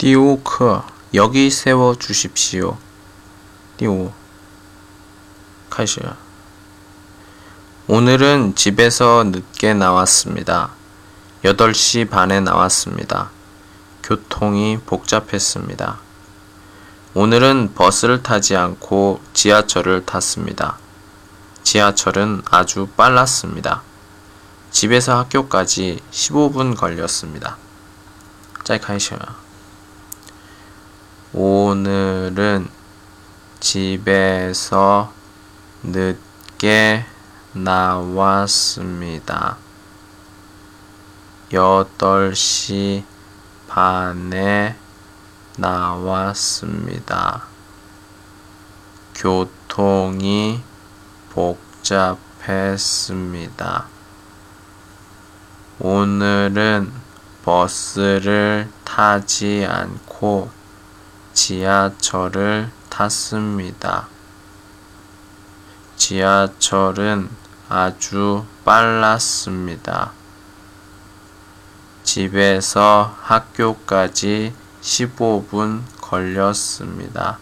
디오크 여기 세워 주십시오. 디오 카시 오늘은 집에서 늦게 나왔습니다. 8시 반에 나왔습니다. 교통이 복잡했습니다. 오늘은 버스를 타지 않고 지하철을 탔습니다. 지하철은 아주 빨랐습니다. 집에서 학교까지 15분 걸렸습니다. 짧게 하시요 오늘은 집에서 늦게 나왔습니다. 8시 반에 나왔습니다. 교통이 복잡했습니다. 오늘은 버스를 타지 않고 지하철을 탔습니다. 지하철은 아주 빨랐습니다. 집에서 학교까지 15분 걸렸습니다.